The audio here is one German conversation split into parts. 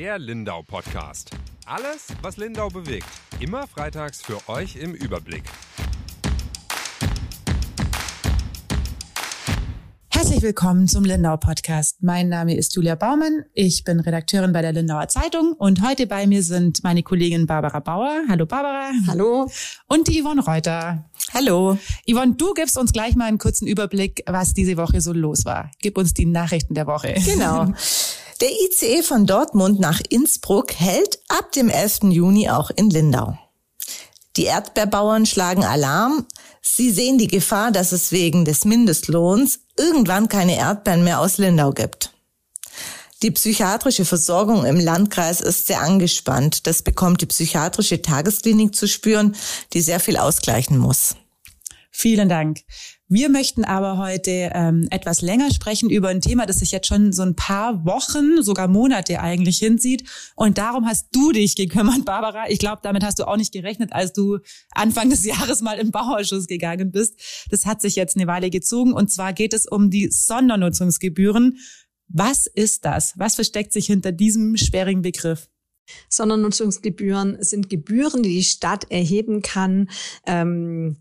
Der Lindau Podcast. Alles, was Lindau bewegt. Immer freitags für euch im Überblick. Herzlich willkommen zum Lindau Podcast. Mein Name ist Julia Baumann. Ich bin Redakteurin bei der Lindauer Zeitung und heute bei mir sind meine Kollegin Barbara Bauer. Hallo Barbara. Hallo. Und die Yvonne Reuter. Hallo. Yvonne, du gibst uns gleich mal einen kurzen Überblick, was diese Woche so los war. Gib uns die Nachrichten der Woche. Genau. Der ICE von Dortmund nach Innsbruck hält ab dem 11. Juni auch in Lindau. Die Erdbeerbauern schlagen Alarm. Sie sehen die Gefahr, dass es wegen des Mindestlohns irgendwann keine Erdbeeren mehr aus Lindau gibt. Die psychiatrische Versorgung im Landkreis ist sehr angespannt. Das bekommt die psychiatrische Tagesklinik zu spüren, die sehr viel ausgleichen muss. Vielen Dank. Wir möchten aber heute ähm, etwas länger sprechen über ein Thema, das sich jetzt schon so ein paar Wochen, sogar Monate eigentlich hinzieht. Und darum hast du dich gekümmert, Barbara. Ich glaube, damit hast du auch nicht gerechnet, als du Anfang des Jahres mal im Bauausschuss gegangen bist. Das hat sich jetzt eine Weile gezogen. Und zwar geht es um die Sondernutzungsgebühren. Was ist das? Was versteckt sich hinter diesem schwierigen Begriff? Sondernutzungsgebühren sind Gebühren, die die Stadt erheben kann ähm,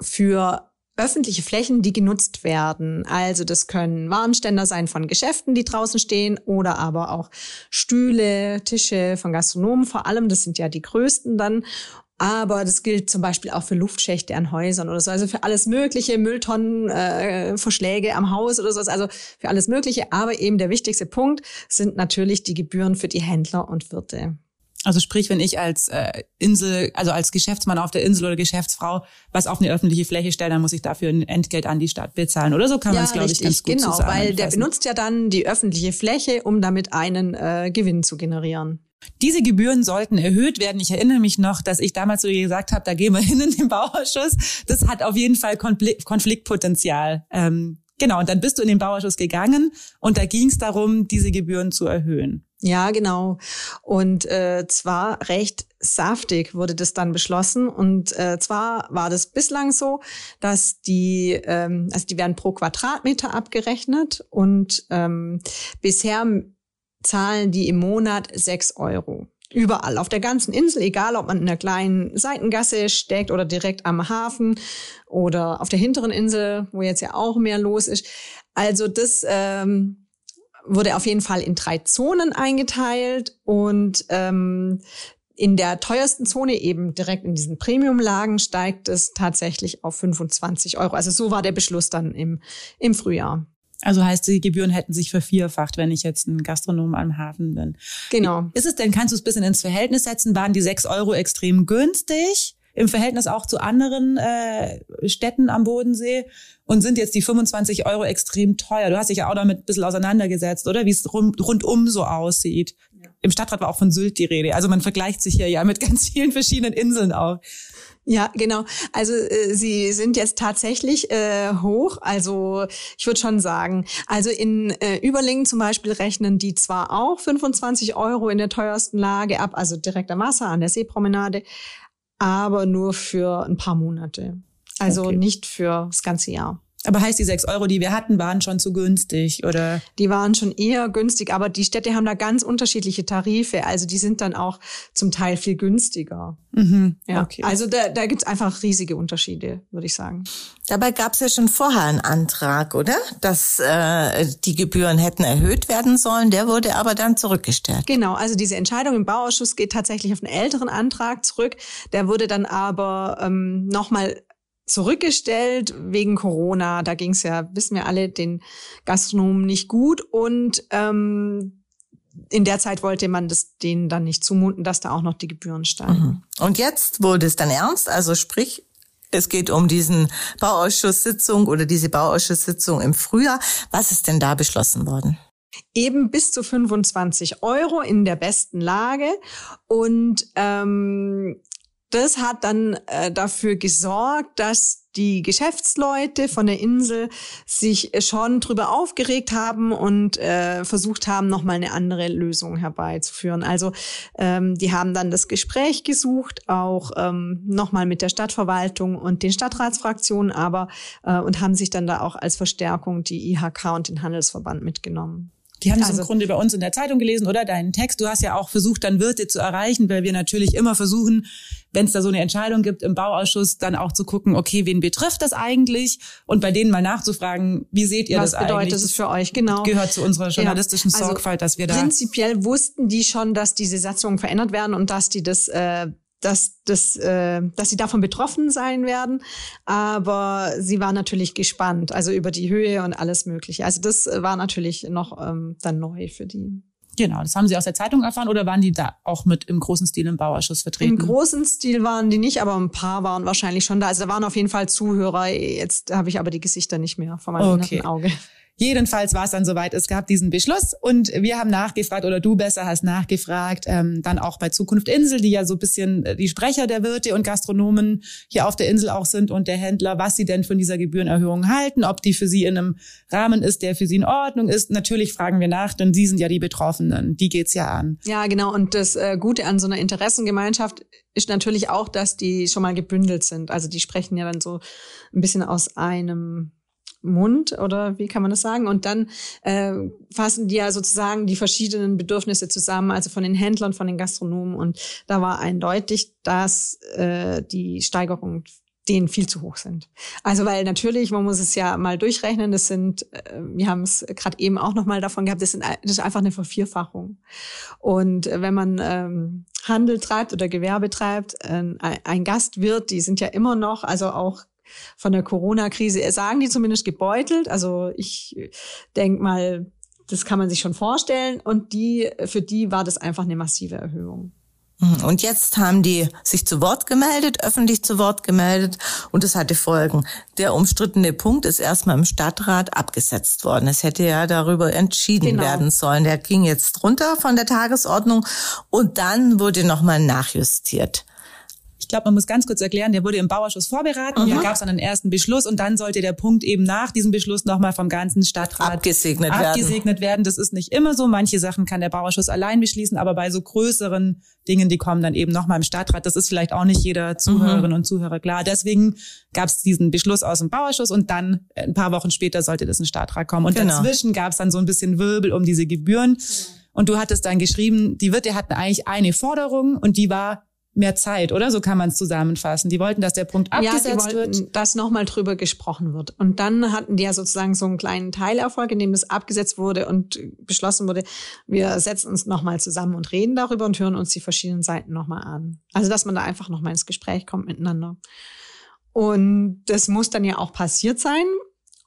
für öffentliche Flächen, die genutzt werden. Also das können Warenständer sein von Geschäften, die draußen stehen oder aber auch Stühle, Tische von Gastronomen vor allem. Das sind ja die größten dann. Aber das gilt zum Beispiel auch für Luftschächte an Häusern oder so. Also für alles Mögliche, Mülltonnen, äh, Verschläge am Haus oder so. Also für alles Mögliche. Aber eben der wichtigste Punkt sind natürlich die Gebühren für die Händler und Wirte. Also sprich, wenn ich als äh, Insel, also als Geschäftsmann auf der Insel oder Geschäftsfrau was auf eine öffentliche Fläche stelle, dann muss ich dafür ein Entgelt an die Stadt bezahlen. Oder so kann ja, man es, glaube ich, ganz gut genau, weil der benutzt ja dann die öffentliche Fläche, um damit einen äh, Gewinn zu generieren. Diese Gebühren sollten erhöht werden. Ich erinnere mich noch, dass ich damals so gesagt habe, da gehen wir hin in den Bauausschuss. Das hat auf jeden Fall Konfliktpotenzial. Ähm, genau, und dann bist du in den Bauausschuss gegangen und da ging es darum, diese Gebühren zu erhöhen. Ja, genau. Und äh, zwar recht saftig wurde das dann beschlossen. Und äh, zwar war das bislang so, dass die, ähm, also die werden pro Quadratmeter abgerechnet und ähm, bisher zahlen die im Monat sechs Euro. Überall, auf der ganzen Insel, egal ob man in einer kleinen Seitengasse steckt oder direkt am Hafen oder auf der hinteren Insel, wo jetzt ja auch mehr los ist. Also das ähm, wurde auf jeden Fall in drei Zonen eingeteilt und ähm, in der teuersten Zone, eben direkt in diesen Premium-Lagen, steigt es tatsächlich auf 25 Euro. Also so war der Beschluss dann im, im Frühjahr. Also heißt, die Gebühren hätten sich vervierfacht, wenn ich jetzt ein Gastronom am Hafen bin. Genau. Ist es denn, kannst du es ein bisschen ins Verhältnis setzen? Waren die sechs Euro extrem günstig? Im Verhältnis auch zu anderen äh, Städten am Bodensee und sind jetzt die 25 Euro extrem teuer. Du hast dich ja auch damit ein bisschen auseinandergesetzt, oder? Wie es rund, rundum so aussieht. Ja. Im Stadtrat war auch von Sylt die Rede. Also man vergleicht sich hier ja mit ganz vielen verschiedenen Inseln auch. Ja, genau. Also äh, sie sind jetzt tatsächlich äh, hoch. Also ich würde schon sagen, also in äh, Überlingen zum Beispiel rechnen die zwar auch 25 Euro in der teuersten Lage ab, also direkt am Wasser an der Seepromenade, aber nur für ein paar Monate. Also okay. nicht für das ganze Jahr. Aber heißt, die sechs Euro, die wir hatten, waren schon zu günstig, oder? Die waren schon eher günstig, aber die Städte haben da ganz unterschiedliche Tarife. Also die sind dann auch zum Teil viel günstiger. Mhm, ja. Okay. Also da, da gibt es einfach riesige Unterschiede, würde ich sagen. Dabei gab es ja schon vorher einen Antrag, oder? Dass äh, die Gebühren hätten erhöht werden sollen. Der wurde aber dann zurückgestellt. Genau, also diese Entscheidung im Bauausschuss geht tatsächlich auf einen älteren Antrag zurück. Der wurde dann aber ähm, nochmal zurückgestellt wegen Corona. Da ging es ja, wissen wir alle, den Gastronomen nicht gut. Und ähm, in der Zeit wollte man das denen dann nicht zumuten, dass da auch noch die Gebühren steigen. Mhm. Und jetzt wurde es dann ernst, also sprich, es geht um diesen Bauausschusssitzung oder diese Bauausschusssitzung im Frühjahr. Was ist denn da beschlossen worden? Eben bis zu 25 Euro in der besten Lage. Und ähm, das hat dann äh, dafür gesorgt, dass die Geschäftsleute von der Insel sich schon drüber aufgeregt haben und äh, versucht haben, nochmal eine andere Lösung herbeizuführen. Also ähm, die haben dann das Gespräch gesucht, auch ähm, nochmal mit der Stadtverwaltung und den Stadtratsfraktionen, aber äh, und haben sich dann da auch als Verstärkung die IHK und den Handelsverband mitgenommen. Die haben also, das im Grunde bei uns in der Zeitung gelesen oder deinen Text. Du hast ja auch versucht, dann Wirte zu erreichen, weil wir natürlich immer versuchen, wenn es da so eine Entscheidung gibt im Bauausschuss, dann auch zu gucken, okay, wen betrifft das eigentlich? Und bei denen mal nachzufragen, wie seht ihr Was das eigentlich? Was bedeutet es für euch? Genau. Gehört zu unserer journalistischen ja, also Sorgfalt, dass wir da. Prinzipiell wussten die schon, dass diese Satzungen verändert werden und dass die das äh, dass, dass, äh, dass sie davon betroffen sein werden. Aber sie war natürlich gespannt, also über die Höhe und alles Mögliche. Also das war natürlich noch ähm, dann neu für die. Genau, das haben Sie aus der Zeitung erfahren oder waren die da auch mit im großen Stil im Bauausschuss vertreten? Im großen Stil waren die nicht, aber ein paar waren wahrscheinlich schon da. Also da waren auf jeden Fall Zuhörer. Jetzt habe ich aber die Gesichter nicht mehr vor meinem okay. Auge. Jedenfalls war es dann soweit, es gab diesen Beschluss und wir haben nachgefragt oder du besser hast nachgefragt, ähm, dann auch bei Zukunft Insel, die ja so ein bisschen äh, die Sprecher der Wirte und Gastronomen hier auf der Insel auch sind und der Händler, was sie denn von dieser Gebührenerhöhung halten, ob die für sie in einem Rahmen ist, der für sie in Ordnung ist. Natürlich fragen wir nach, denn sie sind ja die Betroffenen, die geht's ja an. Ja, genau. Und das äh, Gute an so einer Interessengemeinschaft ist natürlich auch, dass die schon mal gebündelt sind. Also die sprechen ja dann so ein bisschen aus einem Mund oder wie kann man das sagen? Und dann äh, fassen die ja sozusagen die verschiedenen Bedürfnisse zusammen, also von den Händlern, von den Gastronomen. Und da war eindeutig, dass äh, die Steigerung denen viel zu hoch sind. Also weil natürlich, man muss es ja mal durchrechnen, das sind, äh, wir haben es gerade eben auch noch mal davon gehabt, das, sind, das ist einfach eine Vervierfachung. Und wenn man ähm, Handel treibt oder Gewerbe treibt, äh, ein Gastwirt, die sind ja immer noch, also auch von der Corona-Krise, sagen die zumindest gebeutelt. Also ich denke mal, das kann man sich schon vorstellen. Und die, für die war das einfach eine massive Erhöhung. Mhm. Und jetzt haben die sich zu Wort gemeldet, öffentlich zu Wort gemeldet und es hatte Folgen. Der umstrittene Punkt ist erstmal im Stadtrat abgesetzt worden. Es hätte ja darüber entschieden genau. werden sollen. Der ging jetzt runter von der Tagesordnung und dann wurde nochmal nachjustiert glaube, man muss ganz kurz erklären, der wurde im Bauausschuss vorberaten, mhm. da gab es dann einen ersten Beschluss und dann sollte der Punkt eben nach diesem Beschluss nochmal vom ganzen Stadtrat abgesegnet, abgesegnet werden. werden. Das ist nicht immer so. Manche Sachen kann der Bauausschuss allein beschließen, aber bei so größeren Dingen, die kommen dann eben nochmal im Stadtrat. Das ist vielleicht auch nicht jeder Zuhörerin mhm. und Zuhörer klar. Deswegen gab es diesen Beschluss aus dem Bauausschuss und dann ein paar Wochen später sollte das in den Stadtrat kommen. Und genau. dazwischen gab es dann so ein bisschen Wirbel um diese Gebühren. Und du hattest dann geschrieben, die Wirte hatten eigentlich eine Forderung und die war, mehr Zeit, oder? So kann man es zusammenfassen. Die wollten, dass der Punkt abgesetzt ja, die wollten, wird. dass nochmal drüber gesprochen wird. Und dann hatten die ja sozusagen so einen kleinen Teilerfolg, in dem das abgesetzt wurde und beschlossen wurde, wir setzen uns nochmal zusammen und reden darüber und hören uns die verschiedenen Seiten nochmal an. Also, dass man da einfach nochmal ins Gespräch kommt miteinander. Und das muss dann ja auch passiert sein.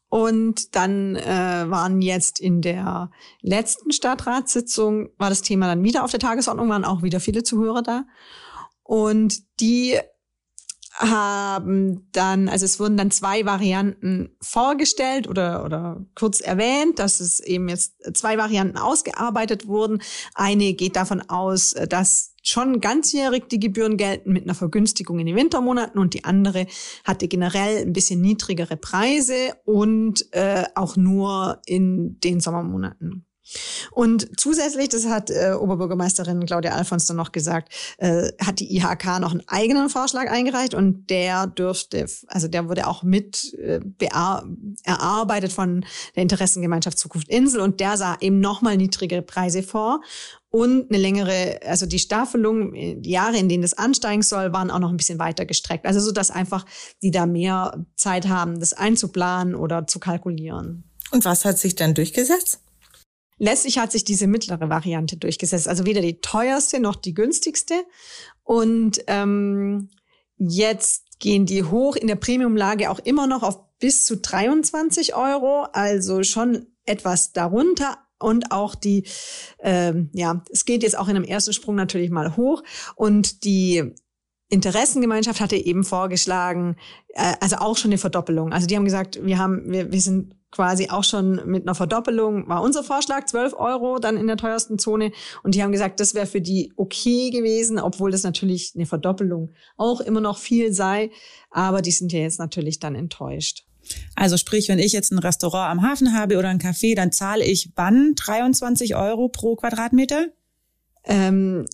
Und dann äh, waren jetzt in der letzten Stadtratssitzung, war das Thema dann wieder auf der Tagesordnung, waren auch wieder viele Zuhörer da. Und die haben dann, also es wurden dann zwei Varianten vorgestellt oder, oder kurz erwähnt, dass es eben jetzt zwei Varianten ausgearbeitet wurden. Eine geht davon aus, dass schon ganzjährig die Gebühren gelten mit einer Vergünstigung in den Wintermonaten und die andere hatte generell ein bisschen niedrigere Preise und äh, auch nur in den Sommermonaten. Und zusätzlich, das hat äh, Oberbürgermeisterin Claudia Alfons dann noch gesagt, äh, hat die IHK noch einen eigenen Vorschlag eingereicht und der dürfte, also der wurde auch mit äh, erarbeitet von der Interessengemeinschaft Zukunft Insel und der sah eben nochmal niedrigere Preise vor und eine längere, also die Staffelung, die Jahre, in denen das ansteigen soll, waren auch noch ein bisschen weiter gestreckt. Also so, dass einfach die da mehr Zeit haben, das einzuplanen oder zu kalkulieren. Und was hat sich dann durchgesetzt? Letztlich hat sich diese mittlere Variante durchgesetzt, also weder die teuerste noch die günstigste. Und ähm, jetzt gehen die hoch in der Premiumlage auch immer noch auf bis zu 23 Euro, also schon etwas darunter. Und auch die, ähm, ja, es geht jetzt auch in einem ersten Sprung natürlich mal hoch. Und die Interessengemeinschaft hatte eben vorgeschlagen, äh, also auch schon eine Verdoppelung. Also die haben gesagt, wir haben, wir, wir sind quasi auch schon mit einer Verdoppelung, war unser Vorschlag, 12 Euro dann in der teuersten Zone. Und die haben gesagt, das wäre für die okay gewesen, obwohl das natürlich eine Verdoppelung auch immer noch viel sei. Aber die sind ja jetzt natürlich dann enttäuscht. Also sprich, wenn ich jetzt ein Restaurant am Hafen habe oder ein Café, dann zahle ich wann 23 Euro pro Quadratmeter? Ähm,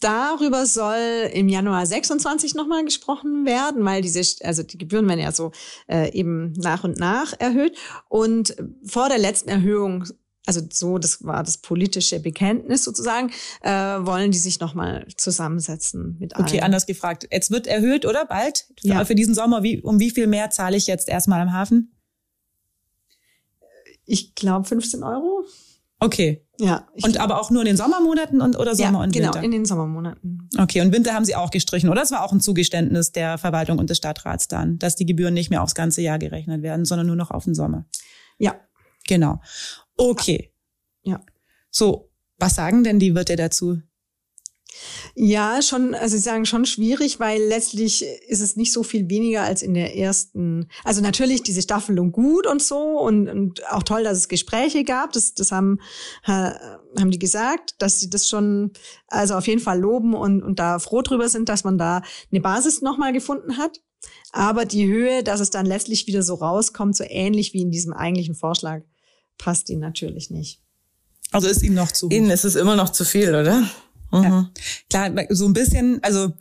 Darüber soll im Januar 26 nochmal gesprochen werden, weil diese, also die Gebühren werden ja so äh, eben nach und nach erhöht. Und vor der letzten Erhöhung also so, das war das politische Bekenntnis sozusagen, äh, wollen die sich nochmal zusammensetzen mit allen. Okay, anders gefragt. Jetzt wird erhöht, oder? Bald? Ja. Für diesen Sommer, wie, um wie viel mehr zahle ich jetzt erstmal am Hafen? Ich glaube 15 Euro. Okay. Ja. ich Und aber auch nur in den Sommermonaten und oder Sommer ja, und genau, Winter? in den Sommermonaten. Okay, und Winter haben Sie auch gestrichen, oder? Das war auch ein Zugeständnis der Verwaltung und des Stadtrats dann, dass die Gebühren nicht mehr aufs ganze Jahr gerechnet werden, sondern nur noch auf den Sommer. Ja. Genau. Okay. Ja. So, was sagen denn die Wirte dazu? Ja, schon, also sie sagen schon schwierig, weil letztlich ist es nicht so viel weniger als in der ersten. Also natürlich diese Staffelung gut und so und, und auch toll, dass es Gespräche gab. Das, das haben, haben die gesagt, dass sie das schon, also auf jeden Fall loben und, und da froh drüber sind, dass man da eine Basis nochmal gefunden hat. Aber die Höhe, dass es dann letztlich wieder so rauskommt, so ähnlich wie in diesem eigentlichen Vorschlag, passt ihnen natürlich nicht. Also ist Ihnen noch zu? Ihnen ist es immer noch zu viel, oder? Mhm. Ja. Klar, so ein bisschen, also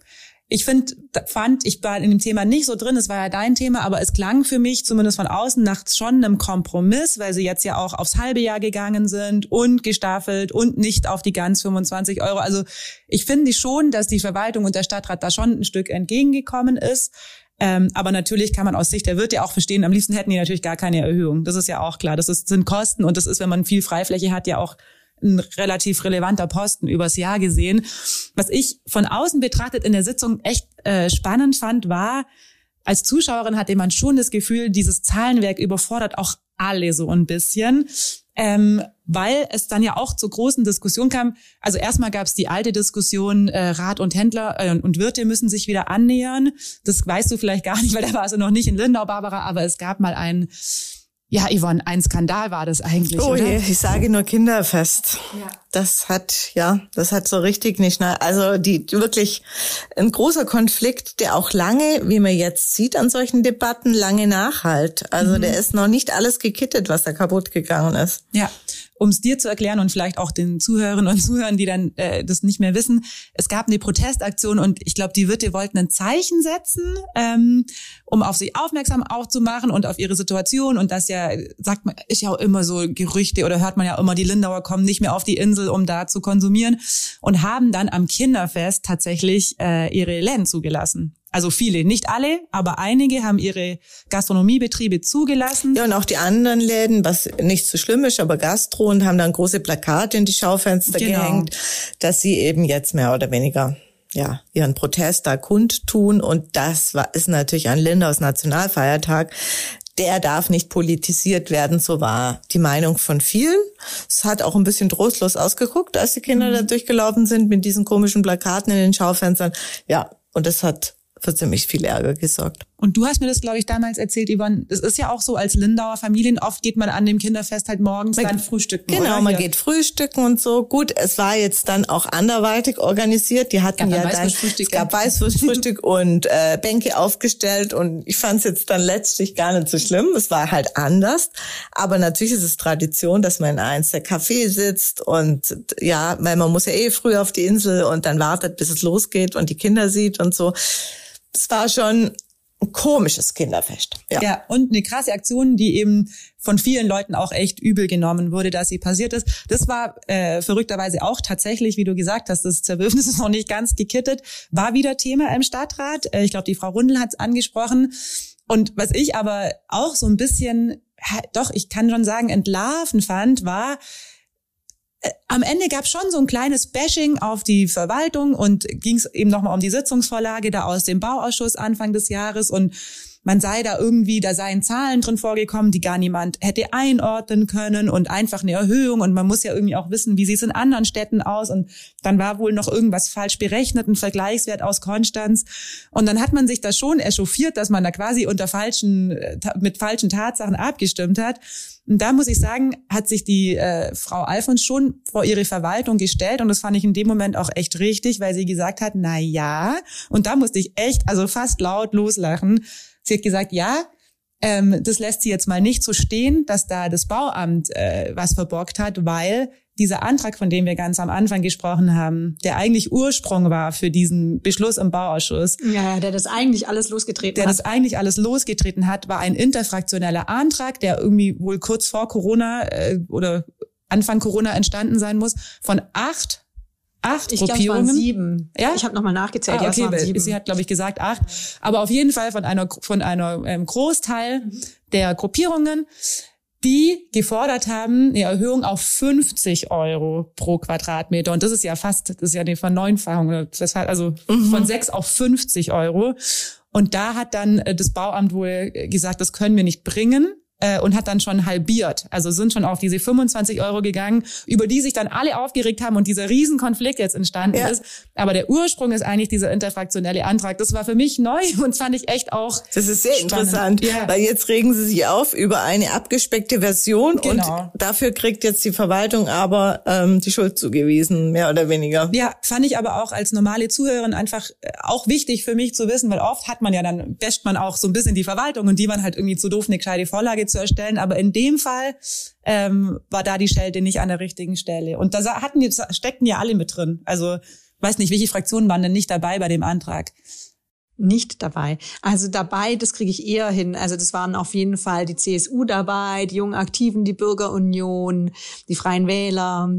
ich finde, fand, ich war in dem Thema nicht so drin, es war ja dein Thema, aber es klang für mich zumindest von außen nach schon einem Kompromiss, weil sie jetzt ja auch aufs halbe Jahr gegangen sind und gestaffelt und nicht auf die ganz 25 Euro. Also ich finde schon, dass die Verwaltung und der Stadtrat da schon ein Stück entgegengekommen ist. Ähm, aber natürlich kann man aus Sicht der Wirte auch verstehen, am liebsten hätten die natürlich gar keine Erhöhung. Das ist ja auch klar. Das ist, sind Kosten und das ist, wenn man viel Freifläche hat, ja auch ein relativ relevanter Posten übers Jahr gesehen. Was ich von außen betrachtet in der Sitzung echt äh, spannend fand, war, als Zuschauerin hatte man schon das Gefühl, dieses Zahlenwerk überfordert auch alle so ein bisschen. Ähm, weil es dann ja auch zur großen Diskussion kam. Also erstmal gab es die alte Diskussion, äh, Rat und Händler äh, und Wirte müssen sich wieder annähern. Das weißt du vielleicht gar nicht, weil da war also noch nicht in Lindau, Barbara, aber es gab mal ein, ja, Yvonne, ein Skandal war das eigentlich, Oh oder? je, ich sage nur Kinderfest. Das hat, ja, das hat so richtig nicht, na- also die, wirklich ein großer Konflikt, der auch lange, wie man jetzt sieht an solchen Debatten, lange nachhalt. Also der ist noch nicht alles gekittet, was da kaputt gegangen ist. Ja, um es dir zu erklären und vielleicht auch den Zuhörerinnen und Zuhörern, die dann äh, das nicht mehr wissen, es gab eine Protestaktion und ich glaube, die Wirte wollten ein Zeichen setzen, ähm, um auf sich aufmerksam auch zu machen und auf ihre Situation und das ja, sagt man, ist ja auch immer so Gerüchte oder hört man ja immer, die Lindauer kommen nicht mehr auf die Insel, um da zu konsumieren und haben dann am Kinderfest tatsächlich äh, ihre Läden zugelassen. Also viele, nicht alle, aber einige haben ihre Gastronomiebetriebe zugelassen. Ja, und auch die anderen Läden, was nicht so schlimm ist, aber Gastro und haben dann große Plakate in die Schaufenster Genau. gehängt, dass sie eben jetzt mehr oder weniger ja, ihren Protest da kundtun. Und das war, ist natürlich ein Lindaus Nationalfeiertag. Der darf nicht politisiert werden, so war die Meinung von vielen. Es hat auch ein bisschen trostlos ausgeguckt, als die Kinder da durchgelaufen sind mit diesen komischen Plakaten in den Schaufenstern. Ja, und das hat für ziemlich viel Ärger gesorgt. Und du hast mir das, glaube ich, damals erzählt, Yvonne. Das ist ja auch so, als Lindauer Familien, oft geht man an dem Kinderfest halt morgens dann frühstücken. Genau, oder? man geht frühstücken und so. Gut, es war jetzt dann auch anderweitig organisiert. Die hatten Gab ja dann es gab ja. Weißwurstfrühstück und äh, Bänke aufgestellt und ich fand es jetzt dann letztlich gar nicht so schlimm. Es war halt anders. Aber natürlich ist es Tradition, dass man in eins der Café sitzt und ja, weil man muss ja eh früh auf die Insel und dann wartet, bis es losgeht und die Kinder sieht und so. Es war schon ein komisches Kinderfest. Ja. Ja, und eine krasse Aktion, die eben von vielen Leuten auch echt übel genommen wurde, dass sie passiert ist. Das war äh, verrückterweise auch tatsächlich, wie du gesagt hast, das Zerwürfnis ist noch nicht ganz gekittet, war wieder Thema im Stadtrat. Äh, ich glaube, die Frau Rundel hat es angesprochen. Und was ich aber auch so ein bisschen, doch, ich kann schon sagen, entlarven fand, war, am Ende gab es schon so ein kleines Bashing auf die Verwaltung und ging es eben nochmal um die Sitzungsvorlage da aus dem Bauausschuss Anfang des Jahres. Und man sei da irgendwie, da seien Zahlen drin vorgekommen, die gar niemand hätte einordnen können und einfach eine Erhöhung. Und man muss ja irgendwie auch wissen, wie sieht es in anderen Städten aus. Und dann war wohl noch irgendwas falsch berechnet, ein Vergleichswert aus Konstanz. Und dann hat man sich da schon echauffiert, dass man da quasi unter falschen, äh, mit falschen Tatsachen abgestimmt hat und da muss ich sagen, hat sich die äh, Frau Alfons schon vor ihre Verwaltung gestellt und das fand ich in dem Moment auch echt richtig, weil sie gesagt hat, na ja, und da musste ich echt, also fast laut loslachen. Sie hat gesagt, ja, ähm, das lässt sie jetzt mal nicht so stehen, dass da das Bauamt äh, was verbockt hat, weil dieser Antrag, von dem wir ganz am Anfang gesprochen haben, der eigentlich Ursprung war für diesen Beschluss im Bauausschuss, Ja, der das eigentlich alles losgetreten der hat. das eigentlich alles losgetreten hat, war ein interfraktioneller Antrag, der irgendwie wohl kurz vor Corona äh, oder Anfang Corona entstanden sein muss, von acht acht ich Gruppierungen. Glaub, es waren sieben. Ja, ich habe nochmal nachgezählt. Ah, okay, ja, sieben. sie hat glaube ich gesagt acht, aber auf jeden Fall von einer von einer ähm, Großteil mhm. der Gruppierungen, die gefordert haben eine Erhöhung auf 50 Euro pro Quadratmeter. Und das ist ja fast, das ist ja eine Verneunfachung, das heißt also mhm. von sechs auf 50 Euro. Und da hat dann äh, das Bauamt wohl gesagt, das können wir nicht bringen äh, und hat dann schon halbiert. Also sind schon auf diese 25 Euro gegangen, über die sich dann alle aufgeregt haben und dieser Riesenkonflikt jetzt entstanden ja. ist. Aber der Ursprung ist eigentlich dieser interfraktionelle Antrag. Das war für mich neu und fand ich echt auch. Das ist sehr spannend. interessant, ja. weil jetzt regen sie sich auf über eine abgespeckte Version genau. und dafür kriegt jetzt die Verwaltung aber ähm, die Schuld zugewiesen, mehr oder weniger. Ja, fand ich aber auch als normale Zuhörerin einfach äh, auch wichtig für mich zu wissen, weil oft hat man ja dann, wäscht man auch so ein bisschen die Verwaltung und die waren halt irgendwie zu doof, eine gescheite Vorlage zu erstellen. Aber in dem Fall ähm, war da die Schelte nicht an der richtigen Stelle. Und da hatten die, steckten ja alle mit drin. Also weiß nicht, welche Fraktionen waren denn nicht dabei bei dem Antrag? Nicht dabei. Also dabei, das kriege ich eher hin. Also das waren auf jeden Fall die CSU dabei, die Jungen Aktiven, die Bürgerunion, die Freien Wähler,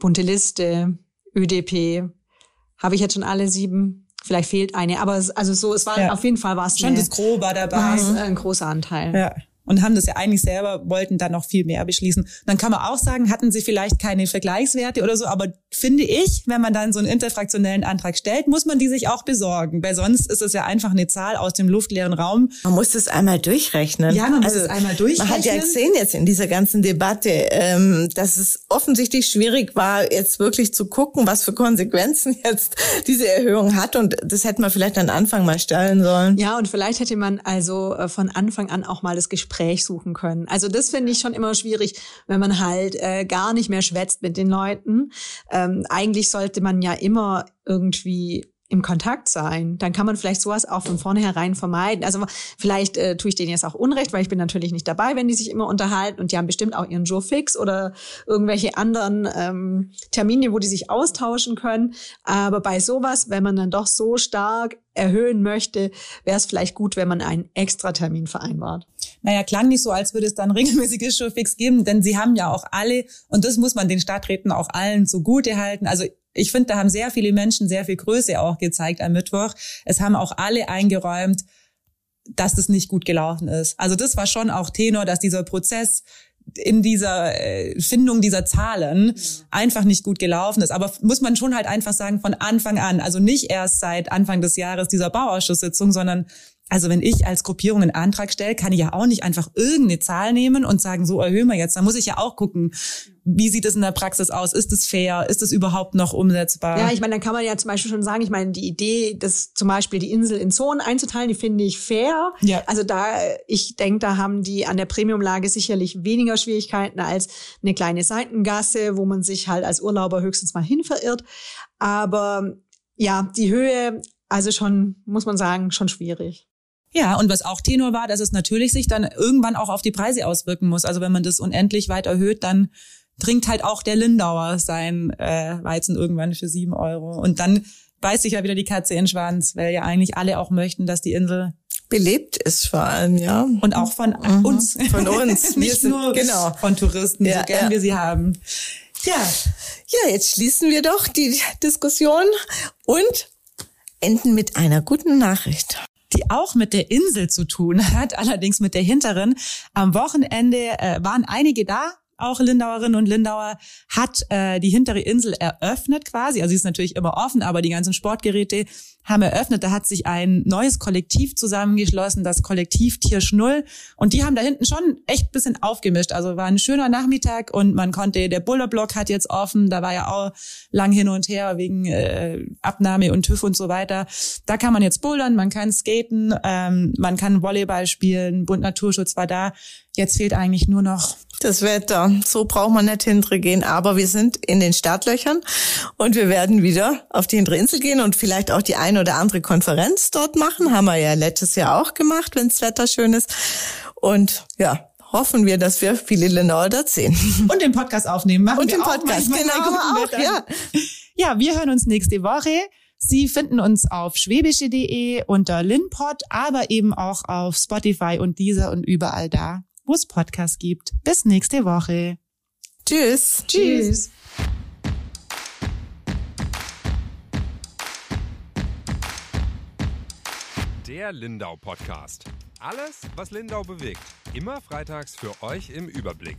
Bunte Liste, ÖDP. Habe ich jetzt schon alle sieben? Vielleicht fehlt eine, aber es, also so, es war ja. auf jeden Fall was. Schon das Grobe dabei. Ein großer Anteil. Ja und haben das ja eigentlich selber, wollten dann noch viel mehr beschließen. Dann kann man auch sagen, hatten sie vielleicht keine Vergleichswerte oder so, aber finde ich, wenn man dann so einen interfraktionellen Antrag stellt, muss man die sich auch besorgen, weil sonst ist es ja einfach eine Zahl aus dem luftleeren Raum. Man muss das einmal durchrechnen. Ja, man muss also, es einmal durchrechnen. Man hat ja gesehen jetzt in dieser ganzen Debatte, ähm, dass es offensichtlich schwierig war, jetzt wirklich zu gucken, was für Konsequenzen jetzt diese Erhöhung hat und das hätte man vielleicht am Anfang mal stellen sollen. Ja, und vielleicht hätte man also äh, von Anfang an auch mal das Gespräch Gespräch suchen können. Also das finde ich schon immer schwierig, wenn man halt äh, gar nicht mehr schwätzt mit den Leuten. Ähm, eigentlich sollte man ja immer irgendwie im Kontakt sein, dann kann man vielleicht sowas auch von vornherein vermeiden. Also vielleicht äh, tue ich denen jetzt auch Unrecht, weil ich bin natürlich nicht dabei, wenn die sich immer unterhalten und die haben bestimmt auch ihren Joe Fix oder irgendwelche anderen ähm, Termine, wo die sich austauschen können. Aber bei sowas, wenn man dann doch so stark erhöhen möchte, wäre es vielleicht gut, wenn man einen Extra-Termin vereinbart. Naja, klang nicht so, als würde es dann regelmäßiges Showfix geben, denn sie haben ja auch alle, und das muss man den Stadträten auch allen zugute halten. Also ich finde, da haben sehr viele Menschen sehr viel Größe auch gezeigt am Mittwoch. Es haben auch alle eingeräumt, dass das nicht gut gelaufen ist. Also das war schon auch Tenor, dass dieser Prozess in dieser äh, Findung dieser Zahlen einfach nicht gut gelaufen ist. Aber muss man schon halt einfach sagen, von Anfang an, also nicht erst seit Anfang des Jahres dieser Bauausschusssitzung, sondern also wenn ich als Gruppierung einen Antrag stelle, kann ich ja auch nicht einfach irgendeine Zahl nehmen und sagen, so erhöhen wir jetzt. Da muss ich ja auch gucken, wie sieht es in der Praxis aus? Ist es fair? Ist es überhaupt noch umsetzbar? Ja, ich meine, dann kann man ja zum Beispiel schon sagen, ich meine, die Idee, das zum Beispiel die Insel in Zonen einzuteilen, die finde ich fair. Ja. Also da, ich denke, da haben die an der Premiumlage sicherlich weniger Schwierigkeiten als eine kleine Seitengasse, wo man sich halt als Urlauber höchstens mal hin verirrt. Aber ja, die Höhe, also schon, muss man sagen, schon schwierig. Ja, und was auch Tenor war, dass es natürlich sich dann irgendwann auch auf die Preise auswirken muss. Also wenn man das unendlich weit erhöht, dann trinkt halt auch der Lindauer sein äh, Weizen irgendwann für sieben Euro. Und dann beißt sich ja wieder die Katze in den Schwanz, weil ja eigentlich alle auch möchten, dass die Insel belebt ist vor allem, ja. Und auch von mhm. uns. Von uns. Nicht sind, nur genau. von Touristen, ja, so gern ja. wir sie haben. Ja. Ja, jetzt schließen wir doch die Diskussion und enden mit einer guten Nachricht die auch mit der Insel zu tun hat, allerdings mit der hinteren. Am Wochenende äh, waren einige da, auch Lindauerinnen und Lindauer, hat äh, die hintere Insel eröffnet quasi. Also sie ist natürlich immer offen, aber die ganzen Sportgeräte haben eröffnet. Da hat sich ein neues Kollektiv zusammengeschlossen, das Kollektiv Tiersch Null. Und die haben da hinten schon echt bisschen aufgemischt. Also war ein schöner Nachmittag und man konnte, der Bullerblock hat jetzt offen, da war ja auch lang hin und her wegen äh, Abnahme und TÜV und so weiter. Da kann man jetzt bouldern, man kann skaten, ähm, man kann Volleyball spielen, Bund Naturschutz war da. Jetzt fehlt eigentlich nur noch das Wetter. So braucht man nicht hintere gehen. Aber wir sind in den Startlöchern und wir werden wieder auf die hintere Insel gehen und vielleicht auch die eine oder andere Konferenz dort machen. Haben wir ja letztes Jahr auch gemacht, wenn das Wetter schön ist. Und ja, hoffen wir, dass wir viele Lenauer dort sehen. Und den Podcast aufnehmen. Machen und wir den Podcast, genau. Auch, ja. ja, wir hören uns nächste Woche. Sie finden uns auf schwäbische.de unter Linpod, aber eben auch auf Spotify und dieser und überall da, wo es Podcasts gibt. Bis nächste Woche. Tschüss. Tschüss. Der Lindau Podcast. Alles, was Lindau bewegt. Immer freitags für euch im Überblick.